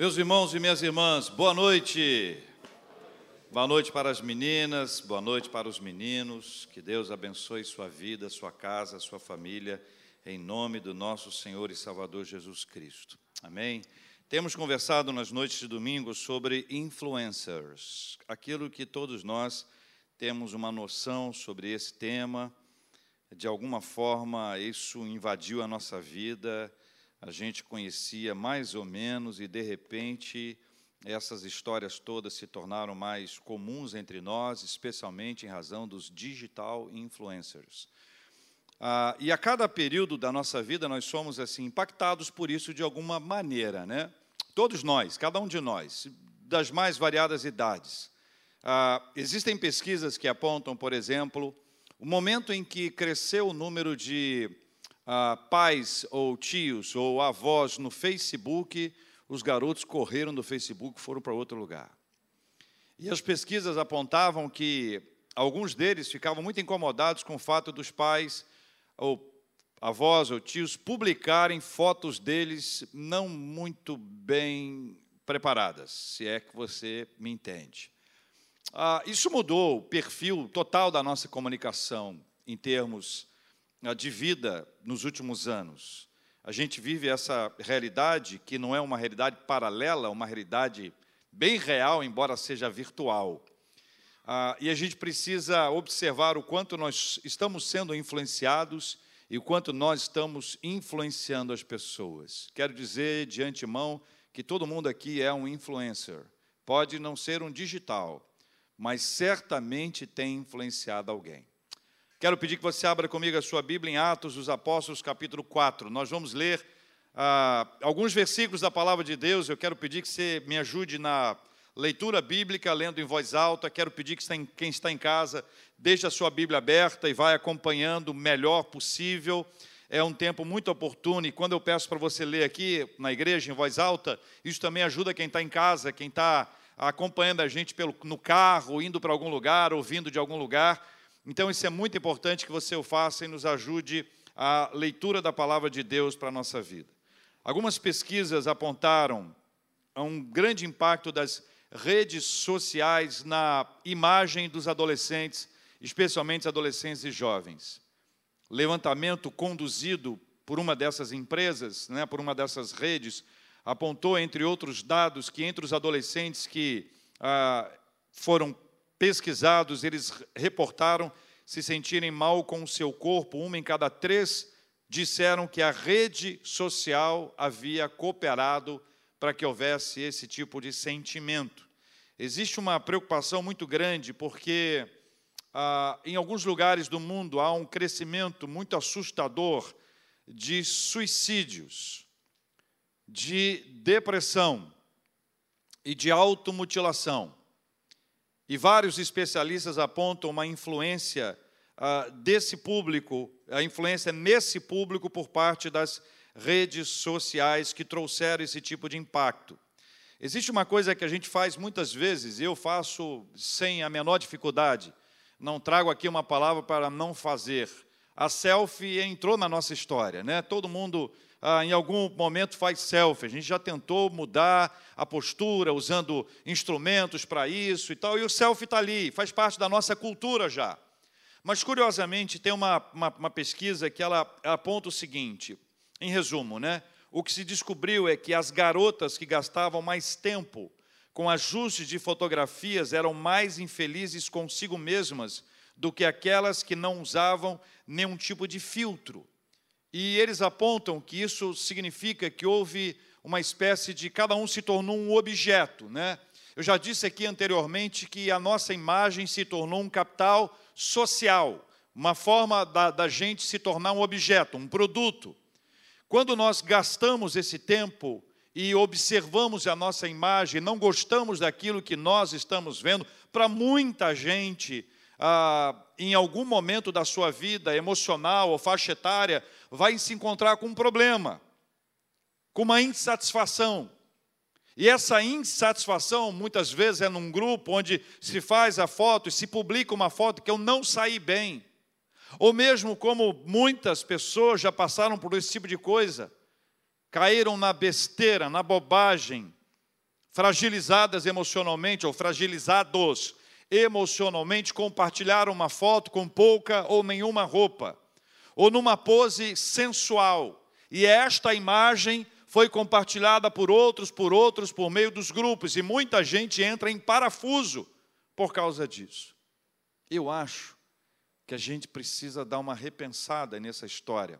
Meus irmãos e minhas irmãs, boa noite. Boa noite para as meninas, boa noite para os meninos. Que Deus abençoe sua vida, sua casa, sua família, em nome do nosso Senhor e Salvador Jesus Cristo. Amém. Temos conversado nas noites de domingo sobre influencers, aquilo que todos nós temos uma noção sobre esse tema. De alguma forma, isso invadiu a nossa vida a gente conhecia mais ou menos e de repente essas histórias todas se tornaram mais comuns entre nós, especialmente em razão dos digital influencers. Ah, e a cada período da nossa vida nós somos assim impactados por isso de alguma maneira, né? Todos nós, cada um de nós, das mais variadas idades. Ah, existem pesquisas que apontam, por exemplo, o momento em que cresceu o número de ah, pais ou tios ou avós no Facebook, os garotos correram do Facebook e foram para outro lugar. E as pesquisas apontavam que alguns deles ficavam muito incomodados com o fato dos pais ou avós ou tios publicarem fotos deles não muito bem preparadas, se é que você me entende. Ah, isso mudou o perfil total da nossa comunicação em termos de vida nos últimos anos. A gente vive essa realidade que não é uma realidade paralela, uma realidade bem real, embora seja virtual. Ah, e a gente precisa observar o quanto nós estamos sendo influenciados e o quanto nós estamos influenciando as pessoas. Quero dizer de antemão que todo mundo aqui é um influencer. Pode não ser um digital, mas certamente tem influenciado alguém. Quero pedir que você abra comigo a sua Bíblia em Atos dos Apóstolos, capítulo 4. Nós vamos ler ah, alguns versículos da palavra de Deus. Eu quero pedir que você me ajude na leitura bíblica, lendo em voz alta. Quero pedir que quem está em casa deixe a sua Bíblia aberta e vai acompanhando o melhor possível. É um tempo muito oportuno e quando eu peço para você ler aqui na igreja em voz alta, isso também ajuda quem está em casa, quem está acompanhando a gente pelo, no carro, indo para algum lugar, ouvindo de algum lugar então, isso é muito importante que você o faça e nos ajude a leitura da palavra de Deus para a nossa vida. Algumas pesquisas apontaram a um grande impacto das redes sociais na imagem dos adolescentes, especialmente adolescentes e jovens. Levantamento conduzido por uma dessas empresas, né, por uma dessas redes, apontou, entre outros dados, que entre os adolescentes que ah, foram pesquisados, eles reportaram se sentirem mal com o seu corpo. Uma em cada três disseram que a rede social havia cooperado para que houvesse esse tipo de sentimento. Existe uma preocupação muito grande, porque ah, em alguns lugares do mundo há um crescimento muito assustador de suicídios, de depressão e de automutilação. E vários especialistas apontam uma influência uh, desse público, a influência nesse público por parte das redes sociais que trouxeram esse tipo de impacto. Existe uma coisa que a gente faz muitas vezes, eu faço sem a menor dificuldade, não trago aqui uma palavra para não fazer. A selfie entrou na nossa história, né? Todo mundo ah, em algum momento faz selfie. A gente já tentou mudar a postura usando instrumentos para isso e tal, e o selfie está ali, faz parte da nossa cultura já. Mas, curiosamente, tem uma, uma, uma pesquisa que ela, ela aponta o seguinte, em resumo, né? o que se descobriu é que as garotas que gastavam mais tempo com ajustes de fotografias eram mais infelizes consigo mesmas do que aquelas que não usavam nenhum tipo de filtro. E eles apontam que isso significa que houve uma espécie de cada um se tornou um objeto, né? Eu já disse aqui anteriormente que a nossa imagem se tornou um capital social, uma forma da, da gente se tornar um objeto, um produto. Quando nós gastamos esse tempo e observamos a nossa imagem, não gostamos daquilo que nós estamos vendo, para muita gente, ah, em algum momento da sua vida emocional ou faixa etária, vai se encontrar com um problema, com uma insatisfação. E essa insatisfação, muitas vezes, é num grupo onde se faz a foto e se publica uma foto que eu não saí bem. Ou mesmo como muitas pessoas já passaram por esse tipo de coisa, caíram na besteira, na bobagem, fragilizadas emocionalmente ou fragilizados emocionalmente, compartilharam uma foto com pouca ou nenhuma roupa, ou numa pose sensual. E esta imagem foi compartilhada por outros, por outros, por meio dos grupos, e muita gente entra em parafuso por causa disso. Eu acho que a gente precisa dar uma repensada nessa história.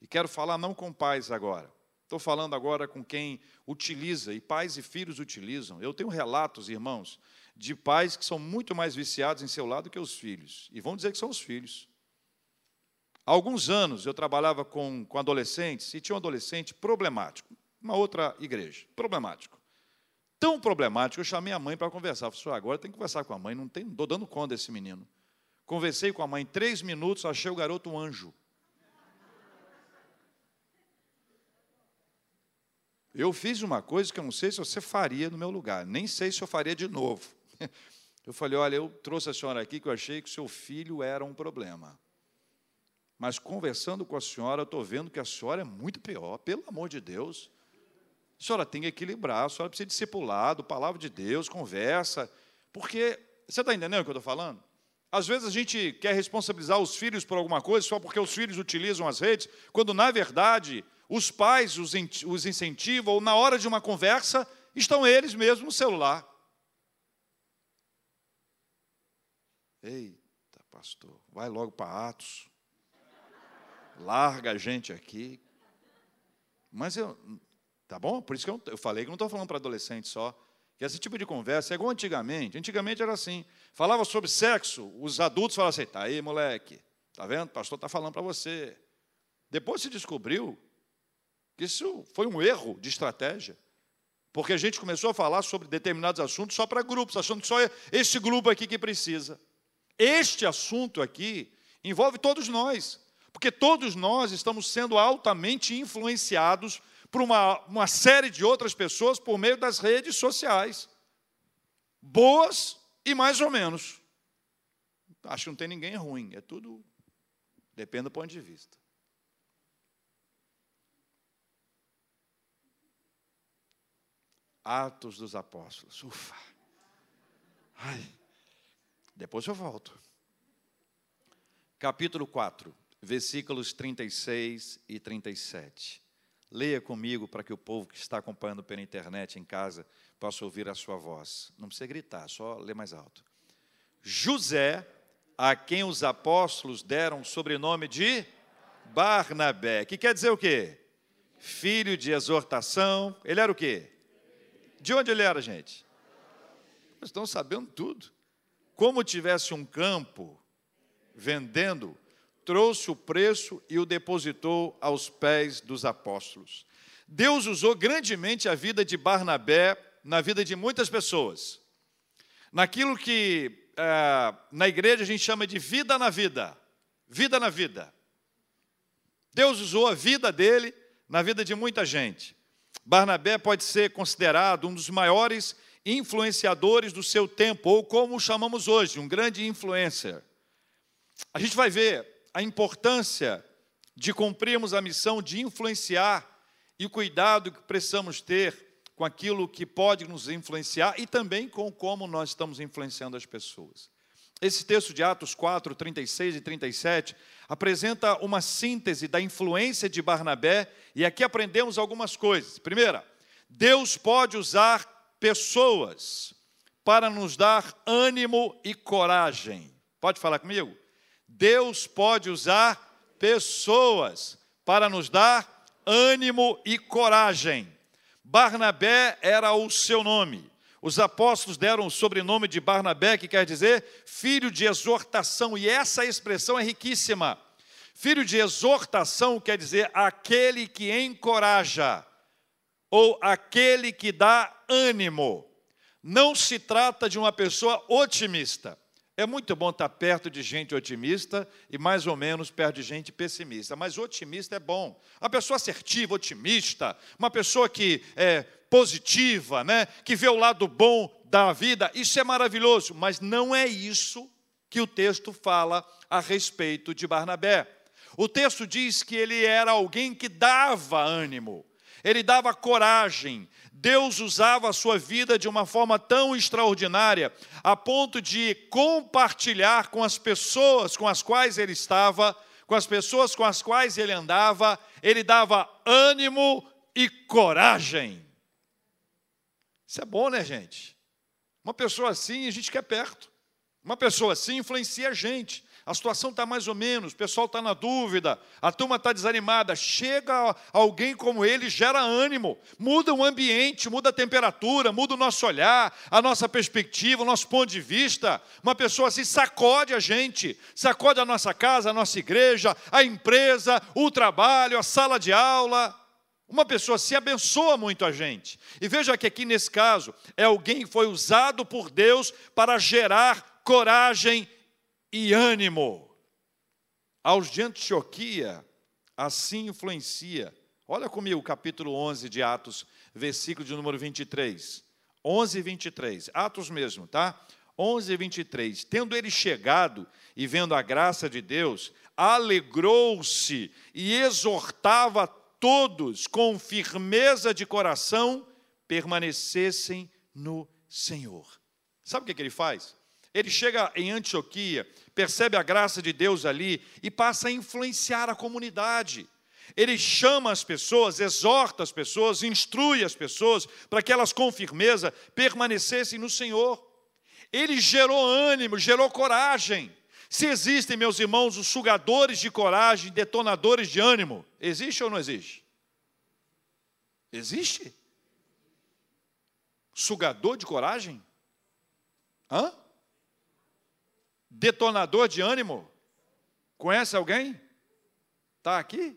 E quero falar não com pais agora. Estou falando agora com quem utiliza, e pais e filhos utilizam. Eu tenho relatos, irmãos, de pais que são muito mais viciados em seu lado que os filhos. E vão dizer que são os filhos. Há alguns anos eu trabalhava com, com adolescentes e tinha um adolescente problemático, uma outra igreja, problemático. Tão problemático, eu chamei a mãe para conversar. Falei, agora tem que conversar com a mãe, não estou dando conta desse menino. Conversei com a mãe três minutos, achei o garoto um anjo. Eu fiz uma coisa que eu não sei se você faria no meu lugar, nem sei se eu faria de novo. Eu falei: olha, eu trouxe a senhora aqui que eu achei que seu filho era um problema. Mas conversando com a senhora, eu estou vendo que a senhora é muito pior, pelo amor de Deus. A senhora tem que equilibrar, a senhora precisa de discipulado, palavra de Deus, conversa. Porque, você está entendendo o que eu estou falando? Às vezes a gente quer responsabilizar os filhos por alguma coisa só porque os filhos utilizam as redes, quando na verdade os pais os incentivam, ou na hora de uma conversa, estão eles mesmos no celular. Eita, pastor, vai logo para Atos larga a gente aqui. Mas eu, tá bom? Por isso que eu, eu falei que não estou falando para adolescente só. Que esse tipo de conversa é igual antigamente. Antigamente era assim. Falava sobre sexo, os adultos falavam assim: tá aí, moleque, tá vendo? O pastor está falando para você. Depois se descobriu que isso foi um erro de estratégia. Porque a gente começou a falar sobre determinados assuntos só para grupos, achando que só esse grupo aqui que precisa. Este assunto aqui envolve todos nós. Porque todos nós estamos sendo altamente influenciados por uma, uma série de outras pessoas por meio das redes sociais. Boas e mais ou menos. Acho que não tem ninguém ruim, é tudo. Depende do ponto de vista. Atos dos Apóstolos. Ufa. Ai. Depois eu volto. Capítulo 4 versículos 36 e 37. Leia comigo para que o povo que está acompanhando pela internet em casa possa ouvir a sua voz. Não precisa gritar, só ler mais alto. José, a quem os apóstolos deram o sobrenome de Barnabé, que quer dizer o quê? Filho de exortação. Ele era o quê? De onde ele era, gente? Estamos sabendo tudo. Como tivesse um campo vendendo trouxe o preço e o depositou aos pés dos apóstolos. Deus usou grandemente a vida de Barnabé na vida de muitas pessoas. Naquilo que é, na igreja a gente chama de vida na vida. Vida na vida. Deus usou a vida dele na vida de muita gente. Barnabé pode ser considerado um dos maiores influenciadores do seu tempo, ou como chamamos hoje, um grande influencer. A gente vai ver a importância de cumprirmos a missão de influenciar e o cuidado que precisamos ter com aquilo que pode nos influenciar e também com como nós estamos influenciando as pessoas. Esse texto de Atos 4, 36 e 37 apresenta uma síntese da influência de Barnabé e aqui aprendemos algumas coisas. Primeira, Deus pode usar pessoas para nos dar ânimo e coragem. Pode falar comigo? Deus pode usar pessoas para nos dar ânimo e coragem. Barnabé era o seu nome. Os apóstolos deram o sobrenome de Barnabé, que quer dizer filho de exortação, e essa expressão é riquíssima. Filho de exortação quer dizer aquele que encoraja, ou aquele que dá ânimo. Não se trata de uma pessoa otimista. É muito bom estar perto de gente otimista e mais ou menos perto de gente pessimista, mas otimista é bom. Uma pessoa assertiva, otimista, uma pessoa que é positiva, né, que vê o lado bom da vida, isso é maravilhoso, mas não é isso que o texto fala a respeito de Barnabé. O texto diz que ele era alguém que dava ânimo, ele dava coragem, Deus usava a sua vida de uma forma tão extraordinária, a ponto de compartilhar com as pessoas com as quais ele estava, com as pessoas com as quais ele andava, ele dava ânimo e coragem. Isso é bom, né, gente? Uma pessoa assim a gente quer perto. Uma pessoa assim influencia a gente a situação está mais ou menos, o pessoal está na dúvida, a turma está desanimada. Chega alguém como ele, gera ânimo, muda o ambiente, muda a temperatura, muda o nosso olhar, a nossa perspectiva, o nosso ponto de vista. Uma pessoa assim sacode a gente, sacode a nossa casa, a nossa igreja, a empresa, o trabalho, a sala de aula. Uma pessoa se assim abençoa muito a gente. E veja que aqui nesse caso é alguém que foi usado por Deus para gerar coragem e ânimo. Aos de Antioquia, assim influencia. Olha comigo o capítulo 11 de Atos, versículo de número 23. 11 e 23, Atos mesmo, tá? 11 e 23. Tendo ele chegado e vendo a graça de Deus, alegrou-se e exortava todos com firmeza de coração permanecessem no Senhor. Sabe o que, que ele faz? Ele chega em Antioquia, percebe a graça de Deus ali e passa a influenciar a comunidade. Ele chama as pessoas, exorta as pessoas, instrui as pessoas para que elas com firmeza permanecessem no Senhor. Ele gerou ânimo, gerou coragem. Se existem, meus irmãos, os sugadores de coragem, detonadores de ânimo, existe ou não existe? Existe? Sugador de coragem? Hã? Detonador de ânimo? Conhece alguém? Está aqui?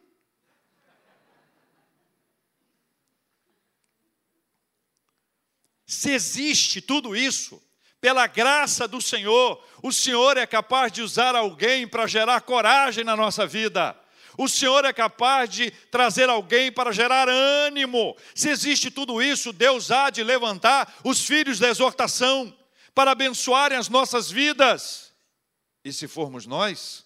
Se existe tudo isso, pela graça do Senhor, o Senhor é capaz de usar alguém para gerar coragem na nossa vida. O Senhor é capaz de trazer alguém para gerar ânimo. Se existe tudo isso, Deus há de levantar os filhos da exortação para abençoarem as nossas vidas. E se formos nós,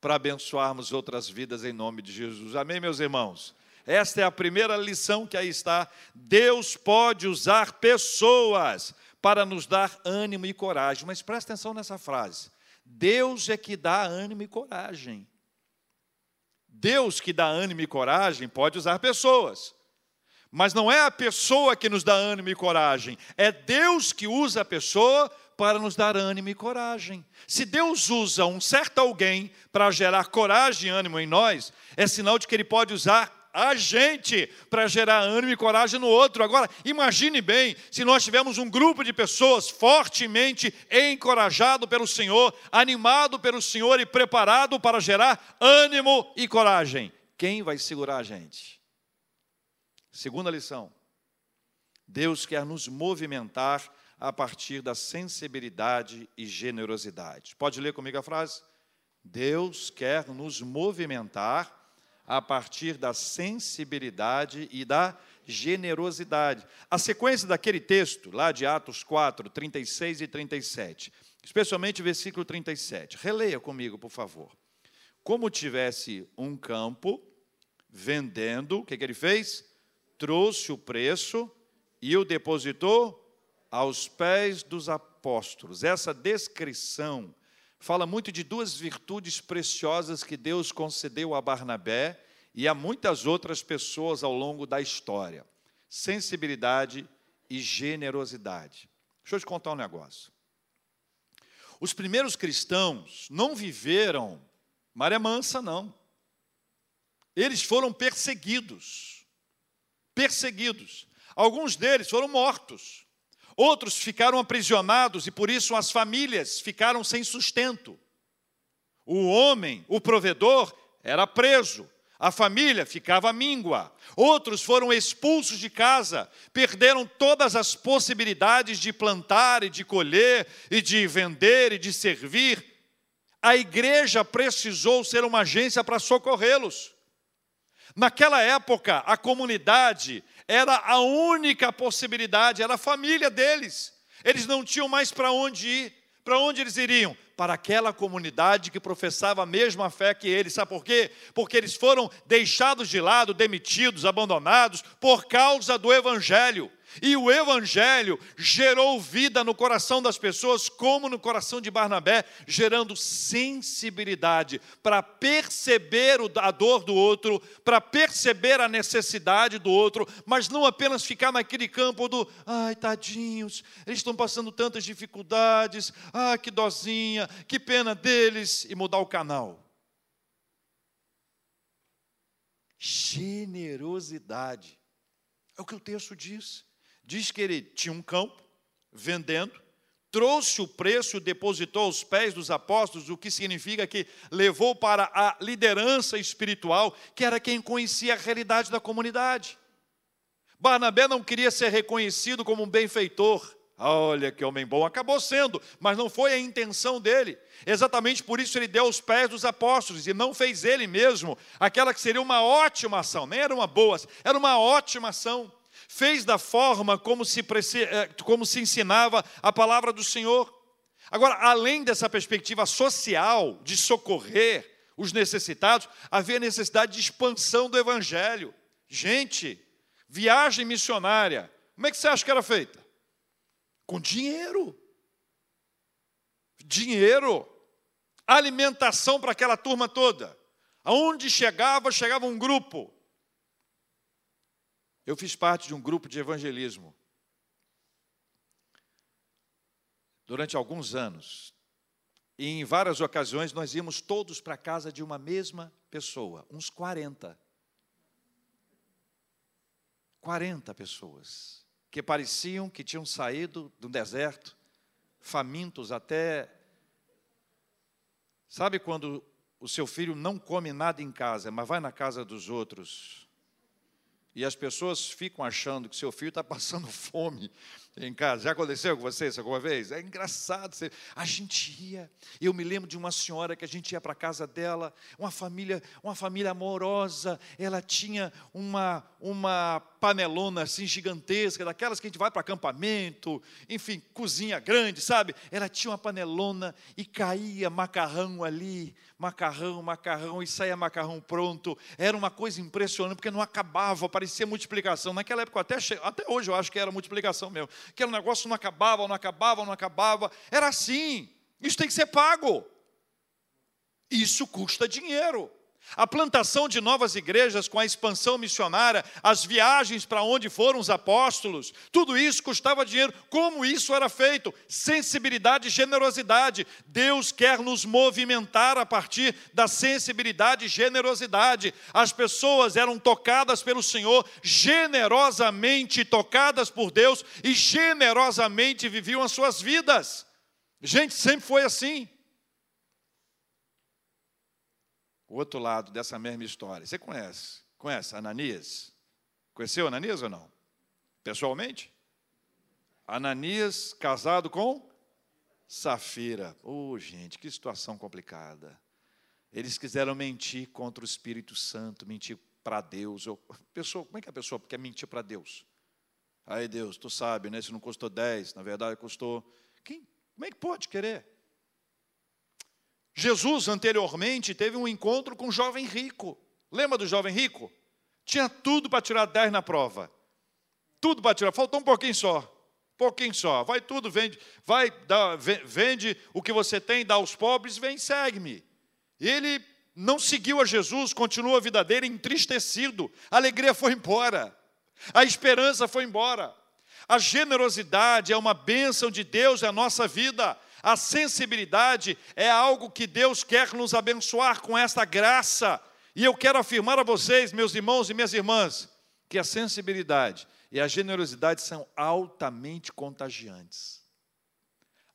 para abençoarmos outras vidas em nome de Jesus. Amém, meus irmãos? Esta é a primeira lição que aí está. Deus pode usar pessoas para nos dar ânimo e coragem. Mas presta atenção nessa frase. Deus é que dá ânimo e coragem. Deus que dá ânimo e coragem pode usar pessoas. Mas não é a pessoa que nos dá ânimo e coragem, é Deus que usa a pessoa para nos dar ânimo e coragem. Se Deus usa um certo alguém para gerar coragem e ânimo em nós, é sinal de que Ele pode usar a gente para gerar ânimo e coragem no outro. Agora, imagine bem se nós tivermos um grupo de pessoas fortemente encorajado pelo Senhor, animado pelo Senhor e preparado para gerar ânimo e coragem. Quem vai segurar a gente? Segunda lição. Deus quer nos movimentar a partir da sensibilidade e generosidade. Pode ler comigo a frase? Deus quer nos movimentar a partir da sensibilidade e da generosidade. A sequência daquele texto, lá de Atos 4, 36 e 37, especialmente o versículo 37. Releia comigo, por favor. Como tivesse um campo vendendo, o que, que ele fez? Trouxe o preço e o depositou aos pés dos apóstolos. Essa descrição fala muito de duas virtudes preciosas que Deus concedeu a Barnabé e a muitas outras pessoas ao longo da história: sensibilidade e generosidade. Deixa eu te contar um negócio. Os primeiros cristãos não viveram maré mansa, não. Eles foram perseguidos. Perseguidos. Alguns deles foram mortos. Outros ficaram aprisionados e por isso as famílias ficaram sem sustento. O homem, o provedor, era preso, a família ficava míngua. Outros foram expulsos de casa, perderam todas as possibilidades de plantar e de colher, e de vender e de servir. A igreja precisou ser uma agência para socorrê-los. Naquela época, a comunidade era a única possibilidade, era a família deles. Eles não tinham mais para onde ir. Para onde eles iriam? Para aquela comunidade que professava a mesma fé que eles. Sabe por quê? Porque eles foram deixados de lado, demitidos, abandonados por causa do Evangelho. E o Evangelho gerou vida no coração das pessoas, como no coração de Barnabé, gerando sensibilidade para perceber a dor do outro, para perceber a necessidade do outro, mas não apenas ficar naquele campo do, ai, tadinhos, eles estão passando tantas dificuldades, ah, que dozinha, que pena deles, e mudar o canal. Generosidade. É o que o texto diz. Diz que ele tinha um campo, vendendo, trouxe o preço, depositou aos pés dos apóstolos, o que significa que levou para a liderança espiritual, que era quem conhecia a realidade da comunidade. Barnabé não queria ser reconhecido como um benfeitor. Olha que homem bom, acabou sendo, mas não foi a intenção dele. Exatamente por isso ele deu os pés dos apóstolos e não fez ele mesmo aquela que seria uma ótima ação, nem era uma boa, era uma ótima ação fez da forma como se, eh, como se ensinava a palavra do Senhor. Agora, além dessa perspectiva social, de socorrer os necessitados, havia necessidade de expansão do Evangelho. Gente, viagem missionária, como é que você acha que era feita? Com dinheiro. Dinheiro. Alimentação para aquela turma toda. Aonde chegava, chegava um grupo. Eu fiz parte de um grupo de evangelismo. Durante alguns anos. E em várias ocasiões nós íamos todos para a casa de uma mesma pessoa, uns 40. 40 pessoas que pareciam que tinham saído do deserto, famintos até. Sabe quando o seu filho não come nada em casa, mas vai na casa dos outros e as pessoas ficam achando que seu filho está passando fome em casa. Já aconteceu com vocês alguma vez? É engraçado. A gente ia, eu me lembro de uma senhora que a gente ia para a casa dela, uma família, uma família amorosa, ela tinha uma, uma panelona assim gigantesca, daquelas que a gente vai para acampamento, enfim, cozinha grande, sabe? Ela tinha uma panelona e caía macarrão ali, macarrão, macarrão, e saía macarrão pronto. Era uma coisa impressionante, porque não acabava, parecia multiplicação. Naquela época, até, até hoje eu acho que era multiplicação mesmo. Aquele negócio não acabava, não acabava, não acabava. Era assim. Isso tem que ser pago. Isso custa dinheiro. A plantação de novas igrejas com a expansão missionária, as viagens para onde foram os apóstolos, tudo isso custava dinheiro. Como isso era feito? Sensibilidade e generosidade. Deus quer nos movimentar a partir da sensibilidade e generosidade. As pessoas eram tocadas pelo Senhor, generosamente tocadas por Deus e generosamente viviam as suas vidas. Gente, sempre foi assim. O outro lado dessa mesma história. Você conhece? Conhece Ananias? Conheceu Ananias ou não? Pessoalmente? Ananias casado com Safira. Oh, gente, que situação complicada. Eles quiseram mentir contra o Espírito Santo, mentir para Deus. Eu, pessoa, como é que a pessoa quer mentir para Deus? Aí Deus, tu sabe, né? Se não custou 10, na verdade custou. Quem, como é que pode querer? Jesus, anteriormente, teve um encontro com um jovem rico. Lembra do jovem rico? Tinha tudo para tirar 10 na prova. Tudo para tirar, faltou um pouquinho só. Pouquinho só. Vai tudo, vende, vai, dá, vende o que você tem, dá aos pobres, vem, segue-me. Ele não seguiu a Jesus, continuou a vida dele entristecido. A alegria foi embora. A esperança foi embora. A generosidade é uma bênção de Deus na nossa vida. A sensibilidade é algo que Deus quer nos abençoar com esta graça. E eu quero afirmar a vocês, meus irmãos e minhas irmãs, que a sensibilidade e a generosidade são altamente contagiantes.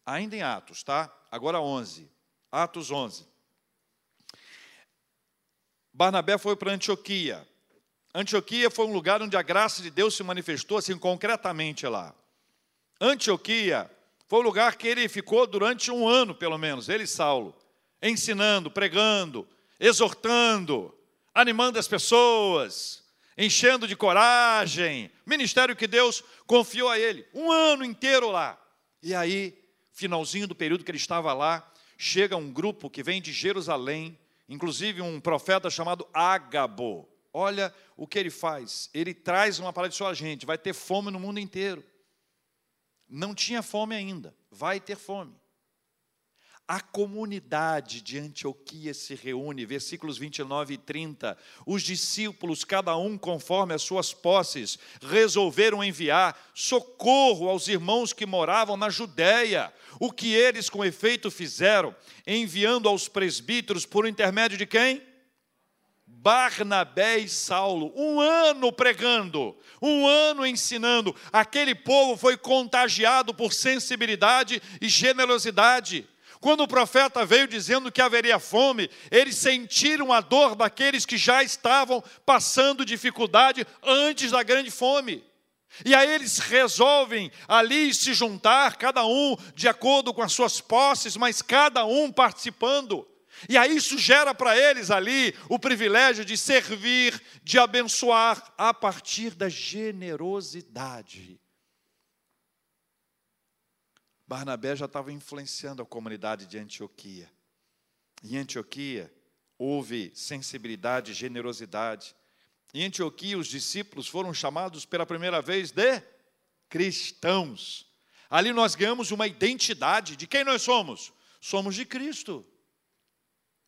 Ainda em Atos, tá? Agora 11. Atos 11. Barnabé foi para Antioquia. Antioquia foi um lugar onde a graça de Deus se manifestou assim concretamente lá. Antioquia foi o lugar que ele ficou durante um ano, pelo menos, ele e Saulo, ensinando, pregando, exortando, animando as pessoas, enchendo de coragem, ministério que Deus confiou a ele, um ano inteiro lá. E aí, finalzinho do período que ele estava lá, chega um grupo que vem de Jerusalém, inclusive um profeta chamado Ágabo. olha o que ele faz. Ele traz uma palavra de sua gente, vai ter fome no mundo inteiro. Não tinha fome ainda, vai ter fome. A comunidade de Antioquia se reúne, versículos 29 e 30. Os discípulos, cada um conforme as suas posses, resolveram enviar socorro aos irmãos que moravam na Judéia. O que eles, com efeito, fizeram, enviando aos presbíteros por intermédio de quem? Barnabé e Saulo, um ano pregando, um ano ensinando. Aquele povo foi contagiado por sensibilidade e generosidade. Quando o profeta veio dizendo que haveria fome, eles sentiram a dor daqueles que já estavam passando dificuldade antes da grande fome. E aí eles resolvem ali se juntar, cada um de acordo com as suas posses, mas cada um participando. E aí isso gera para eles ali o privilégio de servir, de abençoar a partir da generosidade. Barnabé já estava influenciando a comunidade de Antioquia. Em Antioquia houve sensibilidade, generosidade. Em Antioquia os discípulos foram chamados pela primeira vez de cristãos. Ali nós ganhamos uma identidade de quem nós somos? Somos de Cristo.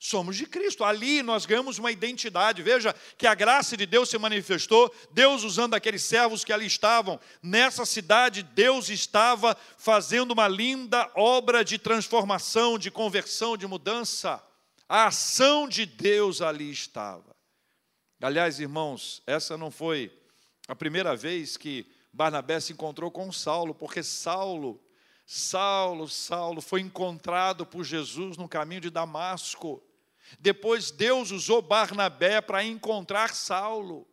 Somos de Cristo. Ali nós ganhamos uma identidade. Veja que a graça de Deus se manifestou, Deus usando aqueles servos que ali estavam. Nessa cidade, Deus estava fazendo uma linda obra de transformação, de conversão, de mudança. A ação de Deus ali estava. Aliás, irmãos, essa não foi a primeira vez que Barnabé se encontrou com Saulo, porque Saulo, Saulo, Saulo foi encontrado por Jesus no caminho de Damasco. Depois Deus usou Barnabé para encontrar Saulo.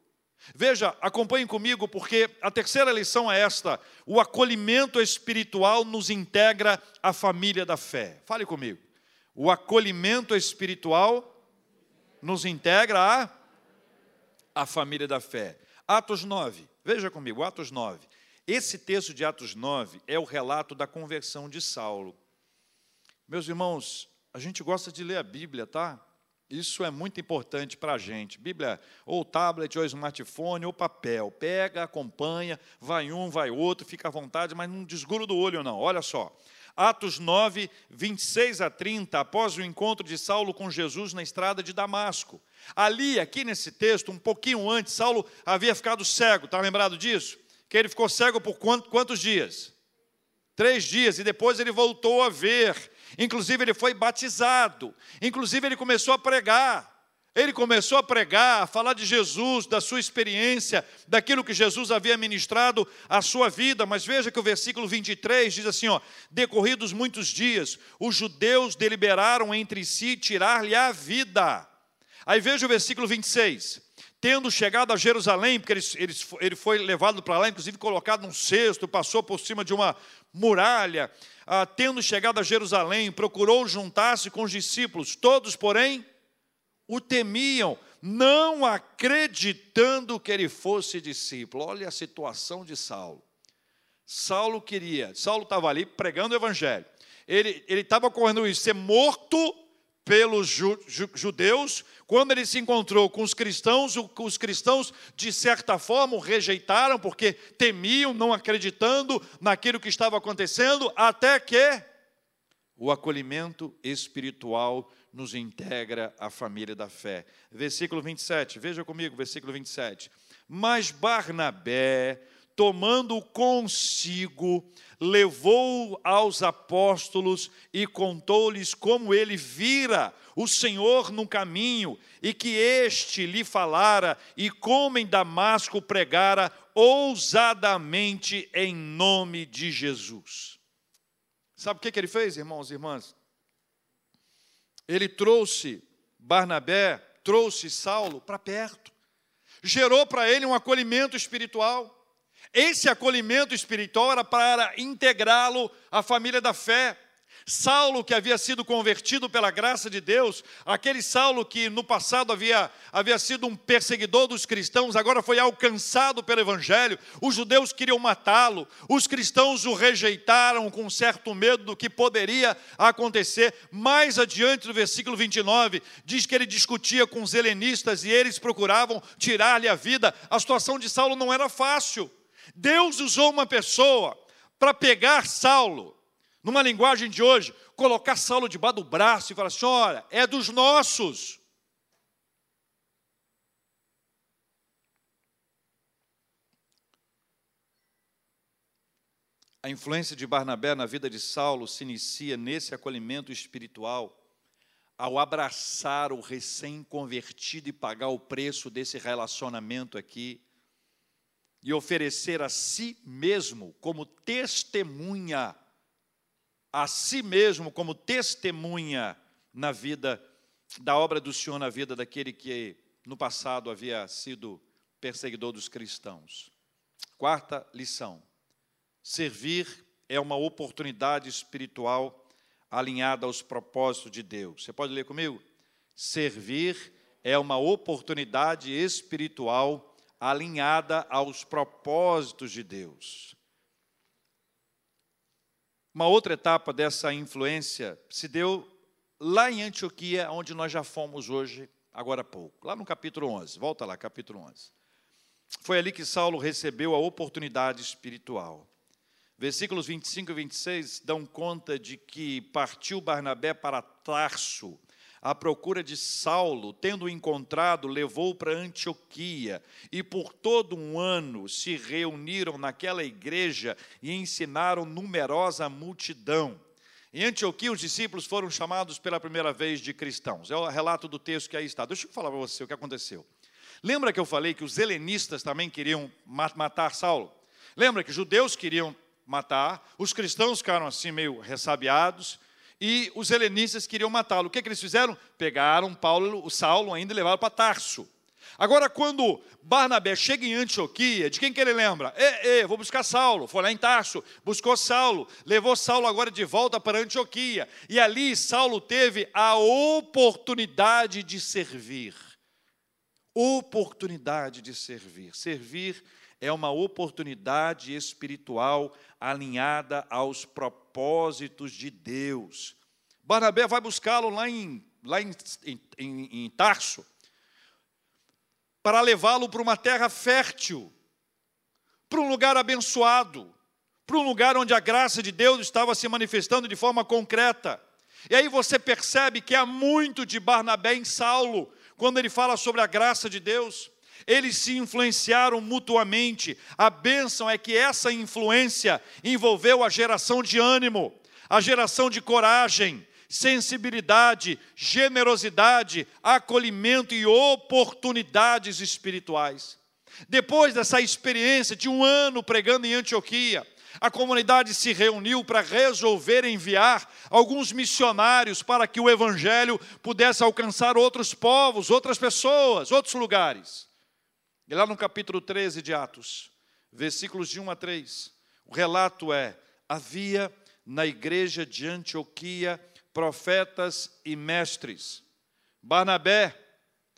Veja, acompanhem comigo, porque a terceira lição é esta: o acolhimento espiritual nos integra à família da fé. Fale comigo. O acolhimento espiritual nos integra à, à família da fé. Atos 9, veja comigo, Atos 9. Esse texto de Atos 9 é o relato da conversão de Saulo. Meus irmãos, a gente gosta de ler a Bíblia, tá? Isso é muito importante para a gente. Bíblia, ou tablet, ou smartphone, ou papel. Pega, acompanha, vai um, vai outro, fica à vontade, mas não desgruda do olho, não. Olha só. Atos 9, 26 a 30, após o encontro de Saulo com Jesus na estrada de Damasco. Ali, aqui nesse texto, um pouquinho antes, Saulo havia ficado cego. Está lembrado disso? Que ele ficou cego por quantos dias? Três dias, e depois ele voltou a ver Inclusive, ele foi batizado. Inclusive, ele começou a pregar. Ele começou a pregar, a falar de Jesus, da sua experiência, daquilo que Jesus havia ministrado à sua vida. Mas veja que o versículo 23 diz assim: ó, decorridos muitos dias, os judeus deliberaram entre si tirar-lhe a vida. Aí veja o versículo 26 tendo chegado a Jerusalém, porque ele, ele, ele foi levado para lá, inclusive colocado num cesto, passou por cima de uma muralha, ah, tendo chegado a Jerusalém, procurou juntar-se com os discípulos, todos, porém, o temiam, não acreditando que ele fosse discípulo. Olha a situação de Saulo. Saulo queria, Saulo estava ali pregando o evangelho. Ele estava correndo isso, ser morto pelos judeus, quando ele se encontrou com os cristãos, os cristãos, de certa forma, o rejeitaram, porque temiam, não acreditando naquilo que estava acontecendo, até que o acolhimento espiritual nos integra à família da fé. Versículo 27, veja comigo, versículo 27. Mas Barnabé, tomando consigo, levou aos apóstolos e contou-lhes como ele vira o Senhor no caminho e que este lhe falara e como em Damasco pregara ousadamente em nome de Jesus. Sabe o que, que ele fez, irmãos e irmãs? Ele trouxe Barnabé, trouxe Saulo para perto, gerou para ele um acolhimento espiritual. Esse acolhimento espiritual era para integrá-lo à família da fé. Saulo, que havia sido convertido pela graça de Deus, aquele Saulo que no passado havia, havia sido um perseguidor dos cristãos, agora foi alcançado pelo Evangelho. Os judeus queriam matá-lo, os cristãos o rejeitaram com certo medo do que poderia acontecer. Mais adiante, no versículo 29, diz que ele discutia com os helenistas e eles procuravam tirar-lhe a vida. A situação de Saulo não era fácil. Deus usou uma pessoa para pegar Saulo numa linguagem de hoje, colocar Saulo debaixo do braço e falar assim: olha, é dos nossos. A influência de Barnabé na vida de Saulo se inicia nesse acolhimento espiritual, ao abraçar o recém-convertido e pagar o preço desse relacionamento aqui, e oferecer a si mesmo como testemunha a si mesmo como testemunha na vida da obra do Senhor na vida daquele que no passado havia sido perseguidor dos cristãos. Quarta lição: servir é uma oportunidade espiritual alinhada aos propósitos de Deus. Você pode ler comigo? Servir é uma oportunidade espiritual alinhada aos propósitos de Deus. Uma outra etapa dessa influência se deu lá em Antioquia, onde nós já fomos hoje, agora há pouco, lá no capítulo 11. Volta lá, capítulo 11. Foi ali que Saulo recebeu a oportunidade espiritual. Versículos 25 e 26 dão conta de que partiu Barnabé para Tarso, à procura de Saulo, tendo encontrado, levou para Antioquia, e por todo um ano se reuniram naquela igreja e ensinaram numerosa multidão. Em Antioquia, os discípulos foram chamados pela primeira vez de cristãos. É o relato do texto que aí está. Deixa eu falar para você o que aconteceu. Lembra que eu falei que os helenistas também queriam matar Saulo? Lembra que judeus queriam matar, os cristãos ficaram assim meio ressabiados, e os helenistas queriam matá-lo. O que, é que eles fizeram? Pegaram Paulo, o Saulo ainda e levaram para Tarso. Agora, quando Barnabé chega em Antioquia, de quem que ele lembra? E, vou buscar Saulo. Foi lá em Tarso, buscou Saulo, levou Saulo agora de volta para Antioquia. E ali Saulo teve a oportunidade de servir. Oportunidade de servir. Servir é uma oportunidade espiritual alinhada aos propósitos de Deus. Barnabé vai buscá-lo lá, em, lá em, em, em Tarso, para levá-lo para uma terra fértil, para um lugar abençoado, para um lugar onde a graça de Deus estava se manifestando de forma concreta. E aí você percebe que há muito de Barnabé em Saulo, quando ele fala sobre a graça de Deus. Eles se influenciaram mutuamente. A bênção é que essa influência envolveu a geração de ânimo, a geração de coragem, sensibilidade, generosidade, acolhimento e oportunidades espirituais. Depois dessa experiência de um ano pregando em Antioquia, a comunidade se reuniu para resolver enviar alguns missionários para que o evangelho pudesse alcançar outros povos, outras pessoas, outros lugares. E lá no capítulo 13 de Atos, versículos de 1 a 3, o relato é: havia na igreja de Antioquia profetas e mestres. Barnabé,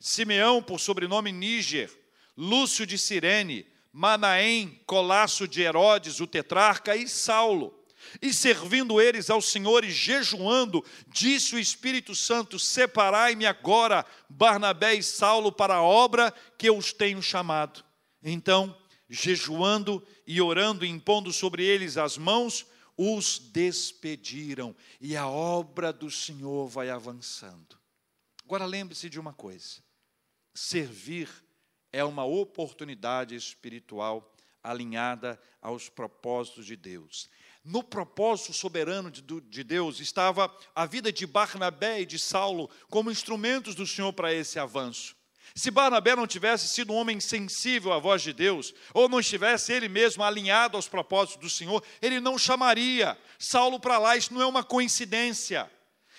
Simeão, por sobrenome Níger, Lúcio de Cirene, Manaém, Colasso de Herodes, o tetrarca, e Saulo. E servindo eles ao Senhor e jejuando, disse o Espírito Santo: Separai-me agora, Barnabé e Saulo, para a obra que eu os tenho chamado. Então, jejuando e orando, impondo sobre eles as mãos, os despediram, e a obra do Senhor vai avançando. Agora lembre-se de uma coisa: servir é uma oportunidade espiritual alinhada aos propósitos de Deus. No propósito soberano de Deus estava a vida de Barnabé e de Saulo como instrumentos do Senhor para esse avanço. Se Barnabé não tivesse sido um homem sensível à voz de Deus, ou não estivesse ele mesmo alinhado aos propósitos do Senhor, ele não chamaria Saulo para lá. Isso não é uma coincidência.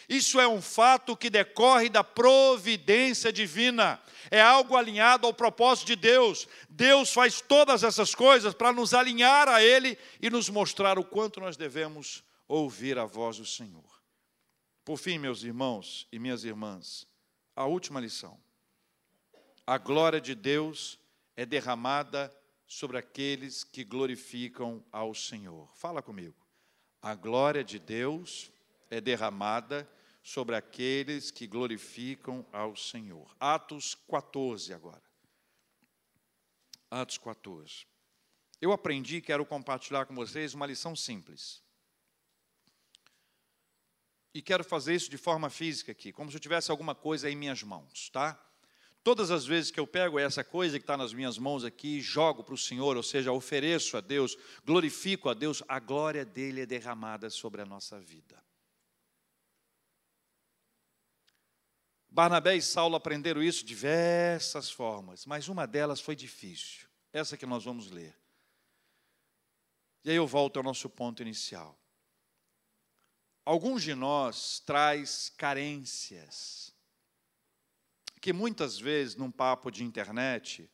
Isso é um fato que decorre da providência divina, é algo alinhado ao propósito de Deus. Deus faz todas essas coisas para nos alinhar a Ele e nos mostrar o quanto nós devemos ouvir a voz do Senhor. Por fim, meus irmãos e minhas irmãs, a última lição. A glória de Deus é derramada sobre aqueles que glorificam ao Senhor. Fala comigo. A glória de Deus é derramada sobre aqueles que glorificam ao Senhor. Atos 14 agora. Atos 14. Eu aprendi, quero compartilhar com vocês uma lição simples. E quero fazer isso de forma física aqui, como se eu tivesse alguma coisa em minhas mãos, tá? Todas as vezes que eu pego essa coisa que está nas minhas mãos aqui, jogo para o Senhor, ou seja, ofereço a Deus, glorifico a Deus, a glória dele é derramada sobre a nossa vida. Barnabé e Saulo aprenderam isso de diversas formas, mas uma delas foi difícil, essa que nós vamos ler. E aí eu volto ao nosso ponto inicial. Alguns de nós traz carências, que muitas vezes, num papo de internet,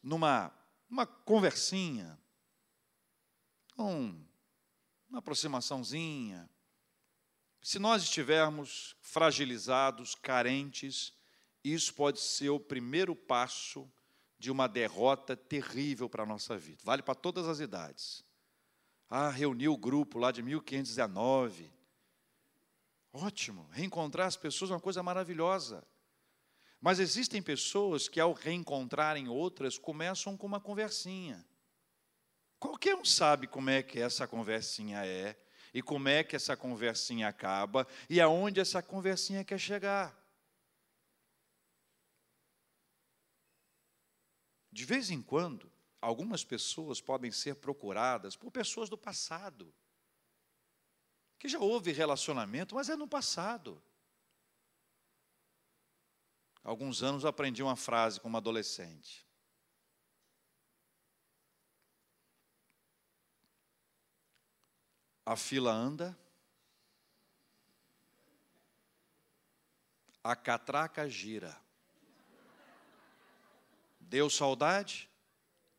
numa uma conversinha, um, uma aproximaçãozinha, se nós estivermos fragilizados, carentes, isso pode ser o primeiro passo de uma derrota terrível para a nossa vida. Vale para todas as idades. Ah, reuniu o grupo lá de 1519. Ótimo, reencontrar as pessoas é uma coisa maravilhosa. Mas existem pessoas que, ao reencontrarem outras, começam com uma conversinha. Qualquer um sabe como é que essa conversinha é, e como é que essa conversinha acaba, e aonde essa conversinha quer chegar. De vez em quando, algumas pessoas podem ser procuradas por pessoas do passado, que já houve relacionamento, mas é no passado alguns anos, aprendi uma frase como adolescente. A fila anda, a catraca gira. Deu saudade?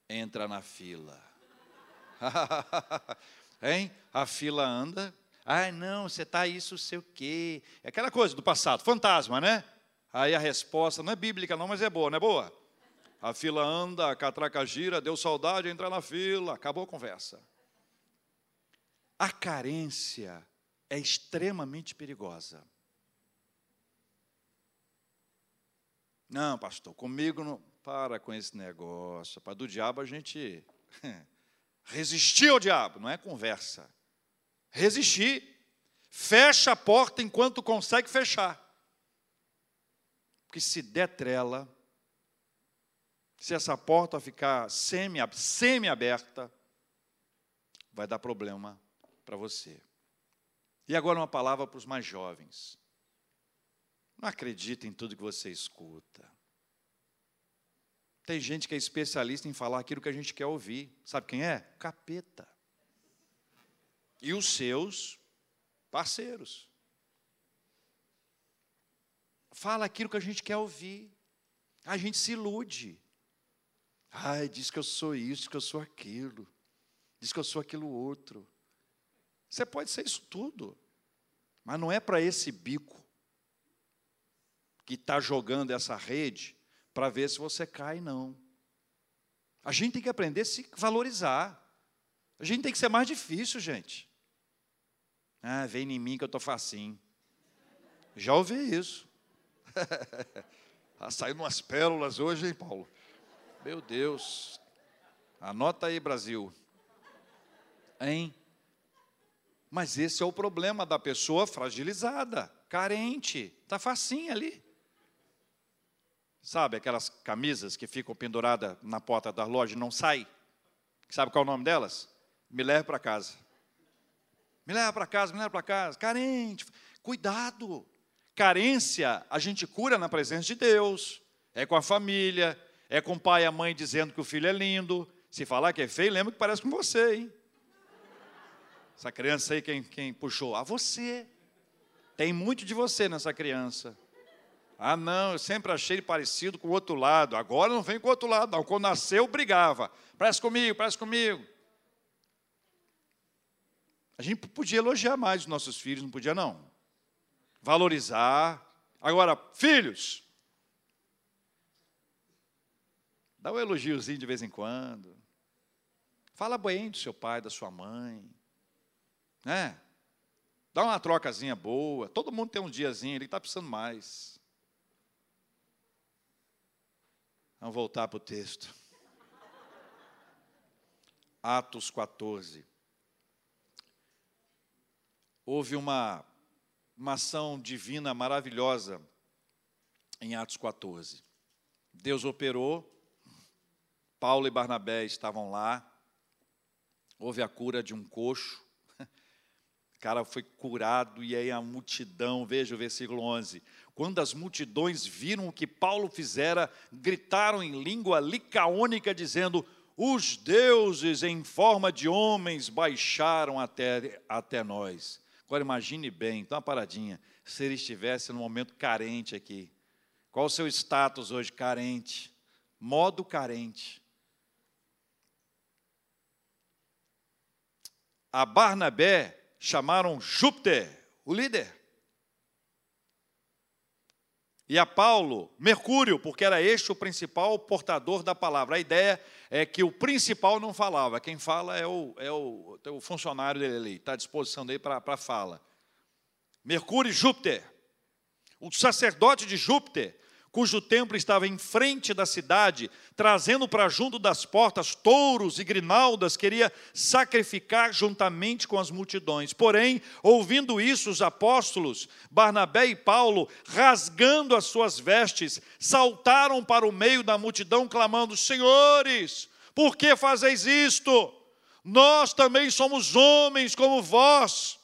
Entra na fila. hein? A fila anda. Ai, não, você está isso, sei o quê. É aquela coisa do passado, fantasma, né? Aí a resposta não é bíblica, não, mas é boa, não é boa? A fila anda, a catraca gira, deu saudade, entra na fila, acabou a conversa. A carência é extremamente perigosa. Não, pastor, comigo não. Para com esse negócio. Para do diabo a gente resistir ao diabo, não é conversa. Resistir. Fecha a porta enquanto consegue fechar. Porque se der trela, se essa porta ficar semi-aberta, vai dar problema para você. E agora uma palavra para os mais jovens. Não acredita em tudo que você escuta. Tem gente que é especialista em falar aquilo que a gente quer ouvir. Sabe quem é? Capeta. E os seus parceiros fala aquilo que a gente quer ouvir. A gente se ilude. Ai, diz que eu sou isso, que eu sou aquilo. Diz que eu sou aquilo outro. Você pode ser isso tudo. Mas não é para esse bico que está jogando essa rede para ver se você cai, não. A gente tem que aprender a se valorizar. A gente tem que ser mais difícil, gente. Ah, vem em mim que eu estou facinho. Já ouvi isso. Está saindo umas pérolas hoje, hein, Paulo? Meu Deus. Anota aí, Brasil. Hein? Mas esse é o problema da pessoa fragilizada, carente. Está facinho ali. Sabe aquelas camisas que ficam penduradas na porta da loja e não saem? Sabe qual é o nome delas? Me leve para casa. Me leva para casa, me leva para casa. Carente. Cuidado. Carência a gente cura na presença de Deus, é com a família, é com o pai e a mãe dizendo que o filho é lindo. Se falar que é feio, lembra que parece com você, hein? Essa criança aí, quem, quem puxou? Ah, você. Tem muito de você nessa criança. Ah, não, eu sempre achei ele parecido com o outro lado. Agora não vem com o outro lado, não. Quando nasceu, brigava. Parece comigo, parece comigo. A gente podia elogiar mais os nossos filhos, não podia não. Valorizar. Agora, filhos, dá um elogiozinho de vez em quando. Fala bem do seu pai, da sua mãe. Né? Dá uma trocazinha boa. Todo mundo tem um diazinho, ele está precisando mais. Vamos voltar para o texto. Atos 14. Houve uma, uma ação divina maravilhosa em Atos 14. Deus operou, Paulo e Barnabé estavam lá, houve a cura de um coxo, cara foi curado e aí a multidão, veja o versículo 11. Quando as multidões viram o que Paulo fizera, gritaram em língua licaônica, dizendo: Os deuses em forma de homens baixaram até, até nós. Agora imagine bem, então uma paradinha, se ele estivesse num momento carente aqui. Qual o seu status hoje? Carente. Modo carente. A Barnabé chamaram Júpiter, o líder. E a Paulo, Mercúrio, porque era este o principal portador da palavra. A ideia é que o principal não falava, quem fala é o, é o, é o funcionário dele ali, está à disposição dele para a fala. Mercúrio e Júpiter. O sacerdote de Júpiter cujo templo estava em frente da cidade, trazendo para junto das portas touros e grinaldas, queria sacrificar juntamente com as multidões. Porém, ouvindo isso, os apóstolos, Barnabé e Paulo, rasgando as suas vestes, saltaram para o meio da multidão, clamando: Senhores, por que fazeis isto? Nós também somos homens como vós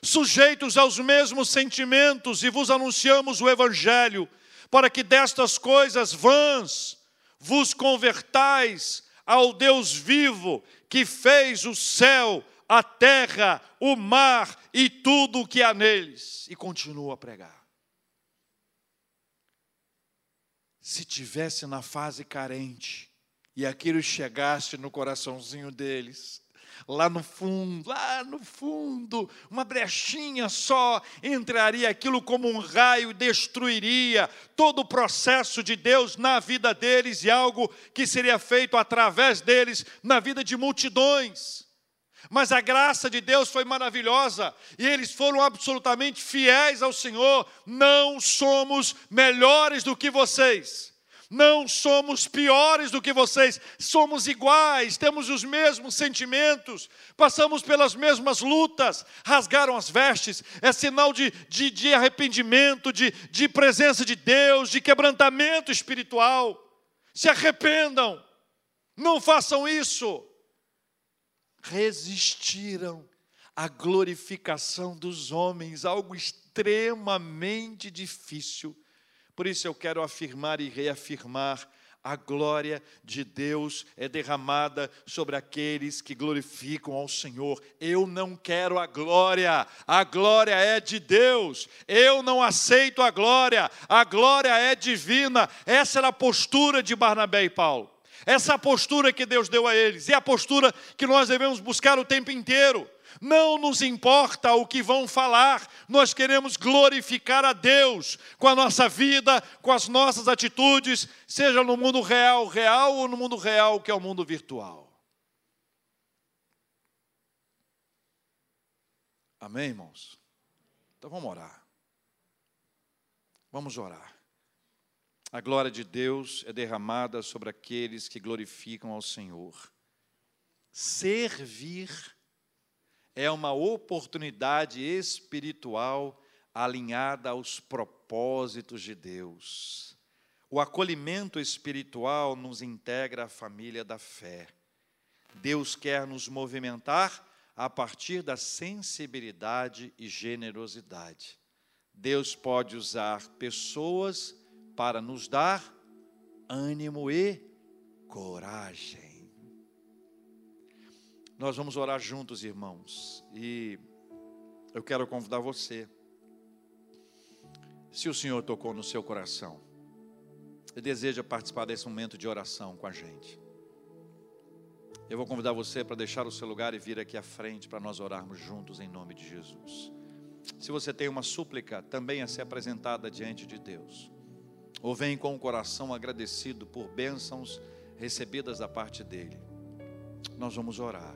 sujeitos aos mesmos sentimentos, e vos anunciamos o Evangelho, para que destas coisas vãs vos convertais ao Deus vivo, que fez o céu, a terra, o mar e tudo o que há neles. E continua a pregar. Se tivesse na fase carente e aquilo chegasse no coraçãozinho deles, lá no fundo, lá no fundo, uma brechinha só, entraria aquilo como um raio e destruiria todo o processo de Deus na vida deles e algo que seria feito através deles na vida de multidões. Mas a graça de Deus foi maravilhosa e eles foram absolutamente fiéis ao Senhor. Não somos melhores do que vocês não somos piores do que vocês, somos iguais, temos os mesmos sentimentos, passamos pelas mesmas lutas, rasgaram as vestes, é sinal de, de, de arrependimento, de, de presença de Deus, de quebrantamento espiritual. Se arrependam, não façam isso. Resistiram à glorificação dos homens, algo extremamente difícil por isso eu quero afirmar e reafirmar a glória de Deus é derramada sobre aqueles que glorificam ao Senhor. Eu não quero a glória, a glória é de Deus. Eu não aceito a glória, a glória é divina. Essa era a postura de Barnabé e Paulo. Essa é postura que Deus deu a eles, e é a postura que nós devemos buscar o tempo inteiro. Não nos importa o que vão falar, nós queremos glorificar a Deus com a nossa vida, com as nossas atitudes, seja no mundo real, real ou no mundo real, que é o mundo virtual. Amém, irmãos? Então vamos orar. Vamos orar. A glória de Deus é derramada sobre aqueles que glorificam ao Senhor. Servir é uma oportunidade espiritual alinhada aos propósitos de Deus. O acolhimento espiritual nos integra à família da fé. Deus quer nos movimentar a partir da sensibilidade e generosidade. Deus pode usar pessoas para nos dar ânimo e coragem. Nós vamos orar juntos, irmãos, e eu quero convidar você. Se o Senhor tocou no seu coração e deseja participar desse momento de oração com a gente, Eu vou convidar você para deixar o seu lugar e vir aqui à frente para nós orarmos juntos em nome de Jesus. Se você tem uma súplica também a ser apresentada diante de Deus, ou vem com o coração agradecido por bênçãos recebidas da parte dele, nós vamos orar.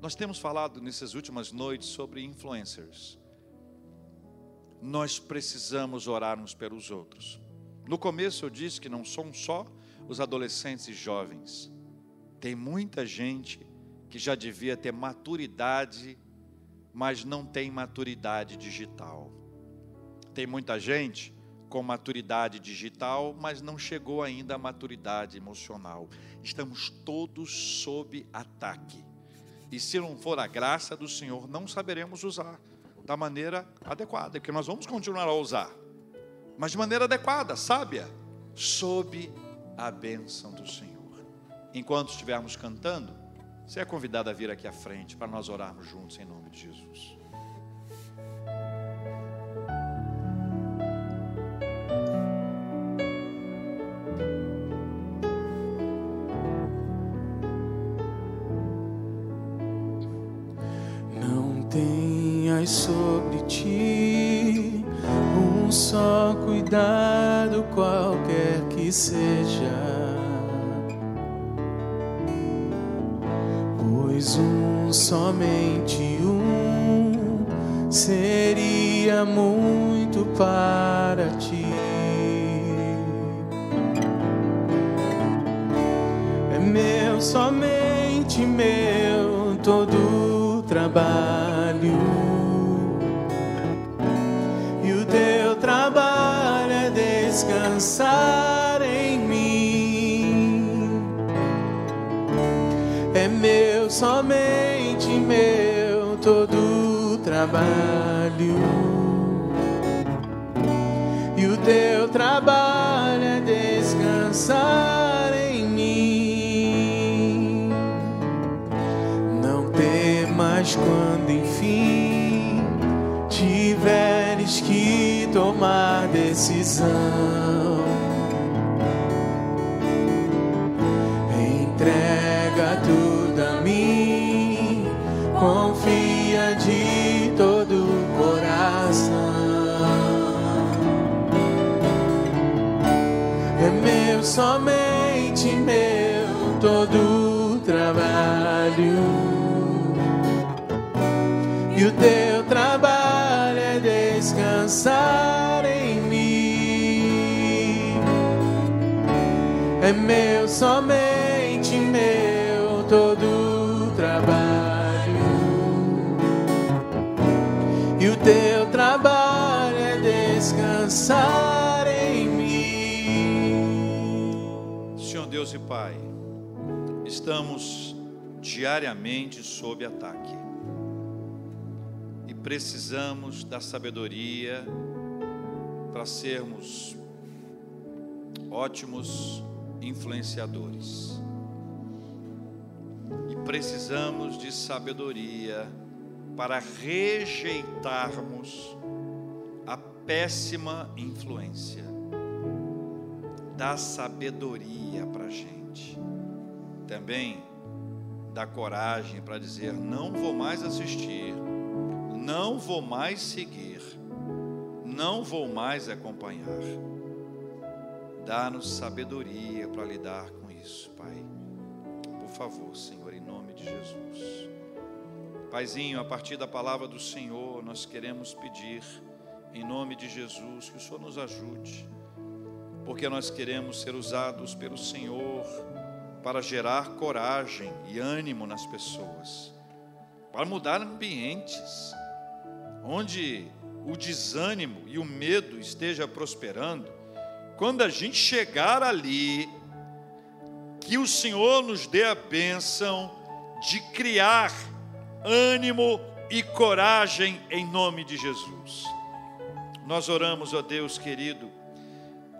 Nós temos falado nessas últimas noites sobre influencers. Nós precisamos orar uns pelos outros. No começo eu disse que não são só os adolescentes e jovens. Tem muita gente que já devia ter maturidade, mas não tem maturidade digital. Tem muita gente com maturidade digital, mas não chegou ainda à maturidade emocional. Estamos todos sob ataque. E se não for a graça do Senhor, não saberemos usar da maneira adequada, porque nós vamos continuar a usar, mas de maneira adequada, sábia, sob a bênção do Senhor. Enquanto estivermos cantando, você é convidado a vir aqui à frente para nós orarmos juntos em nome de Jesus. Sobre ti um só cuidado, qualquer que seja. Pois um, somente um, seria muito para ti. É meu, somente meu, todo trabalho. Somente meu, todo trabalho. E o teu trabalho é descansar em mim. Não temas quando enfim tiveres que tomar decisão. E o teu trabalho é descansar em mim. É meu, somente meu todo trabalho. E o teu trabalho é descansar. Deus e Pai, estamos diariamente sob ataque precisamos da sabedoria para sermos ótimos influenciadores. E precisamos de sabedoria para rejeitarmos a péssima influência dá sabedoria para a gente. Também dá coragem para dizer: não vou mais assistir, não vou mais seguir, não vou mais acompanhar. Dá-nos sabedoria para lidar com isso, Pai. Por favor, Senhor, em nome de Jesus. Paizinho, a partir da palavra do Senhor, nós queremos pedir, em nome de Jesus, que o Senhor nos ajude porque nós queremos ser usados pelo Senhor para gerar coragem e ânimo nas pessoas, para mudar ambientes onde o desânimo e o medo esteja prosperando. Quando a gente chegar ali, que o Senhor nos dê a bênção de criar ânimo e coragem em nome de Jesus. Nós oramos, ó Deus querido,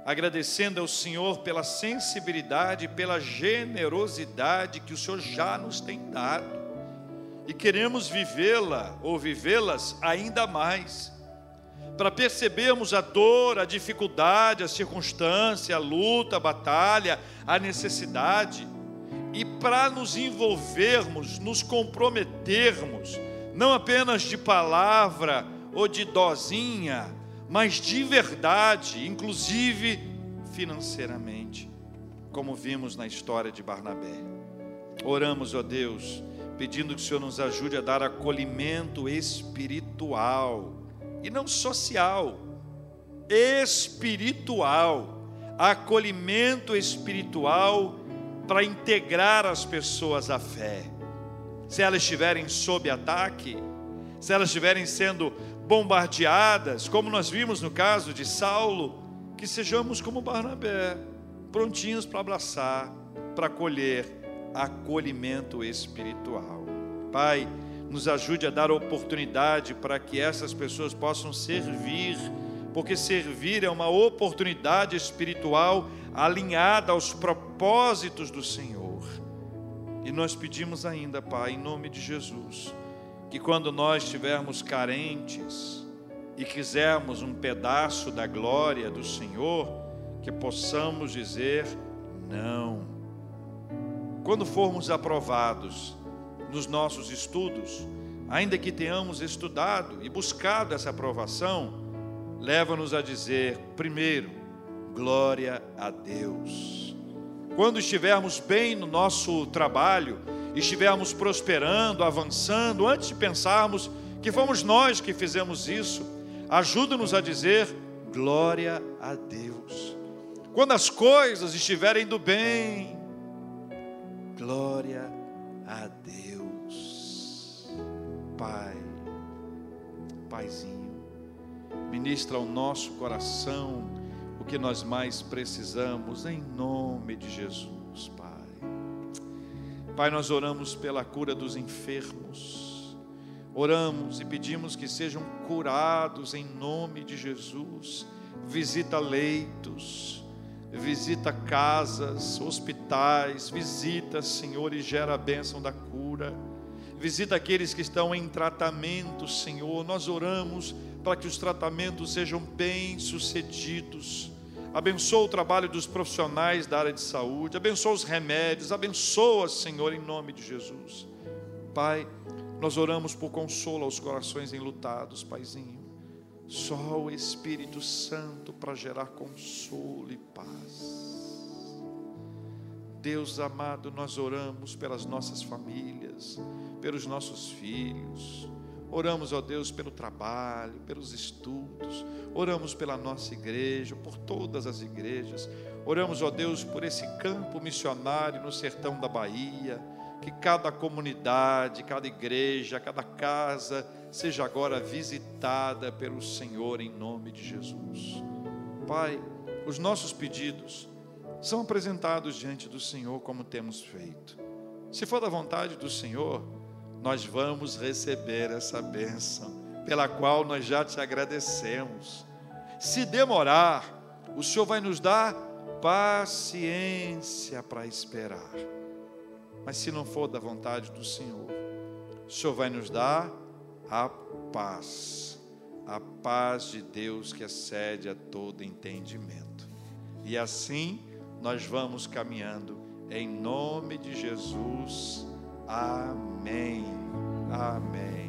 agradecendo ao Senhor pela sensibilidade, pela generosidade que o Senhor já nos tem dado, e queremos vivê-la ou vivê-las ainda mais, para percebermos a dor, a dificuldade, a circunstância, a luta, a batalha, a necessidade, e para nos envolvermos, nos comprometermos, não apenas de palavra ou de dozinha, mas de verdade, inclusive financeiramente, como vimos na história de Barnabé. Oramos, ó Deus, pedindo que o Senhor nos ajude a dar acolhimento espiritual e não social, espiritual, acolhimento espiritual para integrar as pessoas à fé. Se elas estiverem sob ataque, se elas estiverem sendo bombardeadas, como nós vimos no caso de Saulo, que sejamos como Barnabé, prontinhos para abraçar, para acolher acolhimento espiritual. Pai, nos ajude a dar oportunidade para que essas pessoas possam servir, porque servir é uma oportunidade espiritual alinhada aos propósitos do Senhor. E nós pedimos ainda, Pai, em nome de Jesus, que quando nós estivermos carentes e quisermos um pedaço da glória do Senhor, que possamos dizer não. Quando formos aprovados nos nossos estudos, ainda que tenhamos estudado e buscado essa aprovação, leva-nos a dizer, primeiro, Glória a Deus. Quando estivermos bem no nosso trabalho, estivermos prosperando, avançando, antes de pensarmos que fomos nós que fizemos isso, ajuda-nos a dizer glória a Deus. Quando as coisas estiverem do bem, glória a Deus. Pai, Paizinho, ministra ao nosso coração que nós mais precisamos, em nome de Jesus, Pai. Pai, nós oramos pela cura dos enfermos, oramos e pedimos que sejam curados em nome de Jesus. Visita leitos, visita casas, hospitais, visita, Senhor, e gera a bênção da cura. Visita aqueles que estão em tratamento, Senhor. Nós oramos para que os tratamentos sejam bem-sucedidos abençoa o trabalho dos profissionais da área de saúde, abençoa os remédios, abençoa, Senhor, em nome de Jesus. Pai, nós oramos por consolo aos corações enlutados, Paizinho. Só o Espírito Santo para gerar consolo e paz. Deus amado, nós oramos pelas nossas famílias, pelos nossos filhos, Oramos, ó Deus, pelo trabalho, pelos estudos, oramos pela nossa igreja, por todas as igrejas, oramos, ó Deus, por esse campo missionário no sertão da Bahia, que cada comunidade, cada igreja, cada casa seja agora visitada pelo Senhor em nome de Jesus. Pai, os nossos pedidos são apresentados diante do Senhor como temos feito. Se for da vontade do Senhor, nós vamos receber essa bênção, pela qual nós já te agradecemos. Se demorar, o Senhor vai nos dar paciência para esperar. Mas se não for da vontade do Senhor, o Senhor vai nos dar a paz, a paz de Deus que excede a todo entendimento. E assim nós vamos caminhando em nome de Jesus. Amém. Amém.